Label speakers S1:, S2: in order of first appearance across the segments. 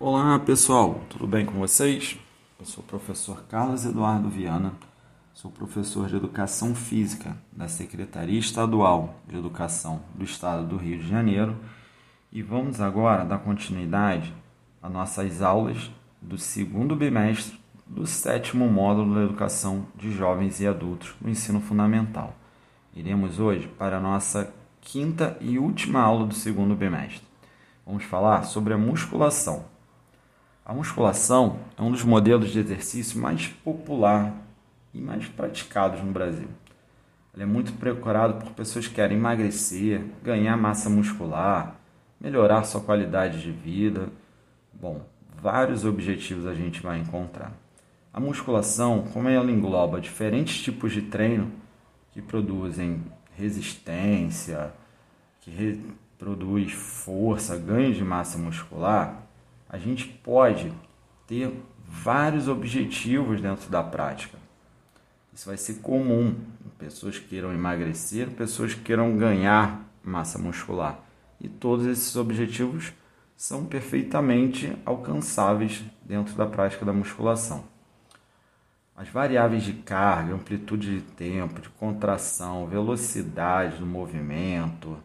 S1: Olá pessoal, tudo bem com vocês? Eu sou o professor Carlos Eduardo Viana, sou professor de Educação Física da Secretaria Estadual de Educação do Estado do Rio de Janeiro e vamos agora dar continuidade às nossas aulas do segundo bimestre do sétimo módulo da Educação de Jovens e Adultos no Ensino Fundamental. Iremos hoje para a nossa quinta e última aula do segundo bimestre. Vamos falar sobre a musculação. A musculação é um dos modelos de exercício mais popular e mais praticados no Brasil. Ele é muito procurado por pessoas que querem emagrecer, ganhar massa muscular, melhorar sua qualidade de vida. Bom, vários objetivos a gente vai encontrar. A musculação, como ela engloba diferentes tipos de treino que produzem resistência, que produz força, ganho de massa muscular, a gente pode ter vários objetivos dentro da prática. Isso vai ser comum pessoas que queiram emagrecer, pessoas que queiram ganhar massa muscular. E todos esses objetivos são perfeitamente alcançáveis dentro da prática da musculação. As variáveis de carga, amplitude de tempo, de contração, velocidade do movimento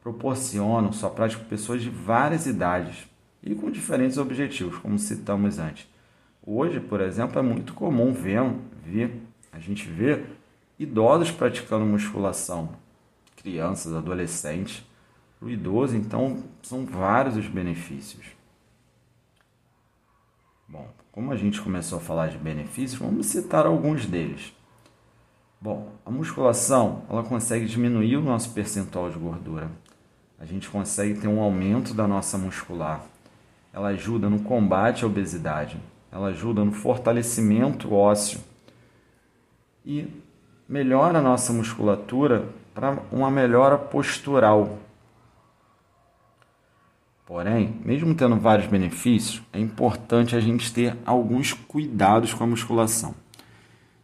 S1: proporcionam sua prática para pessoas de várias idades e com diferentes objetivos, como citamos antes. Hoje, por exemplo, é muito comum ver, ver a gente vê idosos praticando musculação, crianças, adolescentes. O idoso, então, são vários os benefícios. Bom, como a gente começou a falar de benefícios, vamos citar alguns deles. Bom, a musculação ela consegue diminuir o nosso percentual de gordura. A gente consegue ter um aumento da nossa muscular ela ajuda no combate à obesidade, ela ajuda no fortalecimento ósseo e melhora a nossa musculatura para uma melhora postural. Porém, mesmo tendo vários benefícios, é importante a gente ter alguns cuidados com a musculação.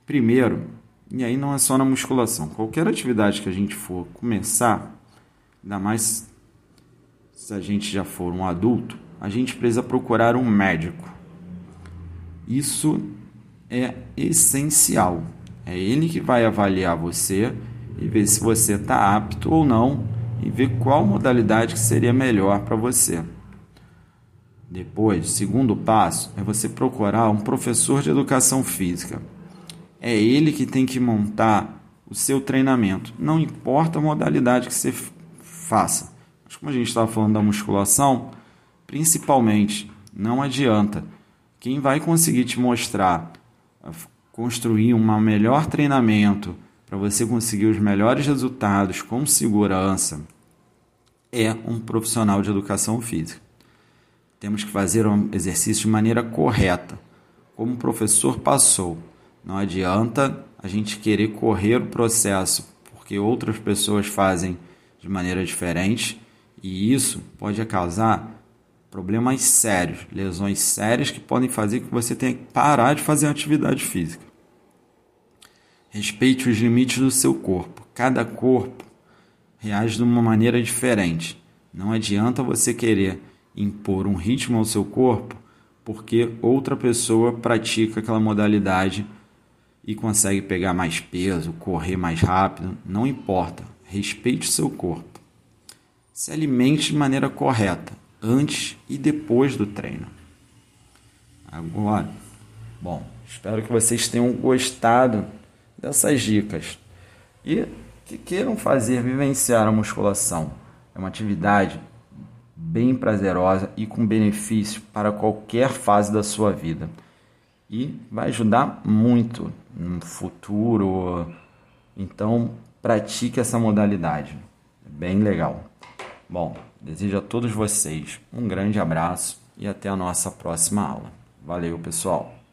S1: Primeiro, e aí não é só na musculação, qualquer atividade que a gente for começar, ainda mais se a gente já for um adulto, a gente precisa procurar um médico. Isso é essencial. É ele que vai avaliar você e ver se você está apto ou não e ver qual modalidade que seria melhor para você. Depois, segundo passo é você procurar um professor de educação física. É ele que tem que montar o seu treinamento, não importa a modalidade que você faça. Mas como a gente estava falando da musculação, Principalmente, não adianta. Quem vai conseguir te mostrar, construir um melhor treinamento para você conseguir os melhores resultados com segurança é um profissional de educação física. Temos que fazer um exercício de maneira correta, como o professor passou. Não adianta a gente querer correr o processo porque outras pessoas fazem de maneira diferente e isso pode causar problemas sérios, lesões sérias que podem fazer que você tenha que parar de fazer atividade física. Respeite os limites do seu corpo. Cada corpo reage de uma maneira diferente. Não adianta você querer impor um ritmo ao seu corpo porque outra pessoa pratica aquela modalidade e consegue pegar mais peso, correr mais rápido, não importa. Respeite o seu corpo. Se alimente de maneira correta antes e depois do treino. Agora, bom, espero que vocês tenham gostado dessas dicas e que queiram fazer vivenciar a musculação. É uma atividade bem prazerosa e com benefício para qualquer fase da sua vida. E vai ajudar muito no futuro. Então, pratique essa modalidade. É bem legal. Bom, desejo a todos vocês um grande abraço e até a nossa próxima aula. Valeu, pessoal!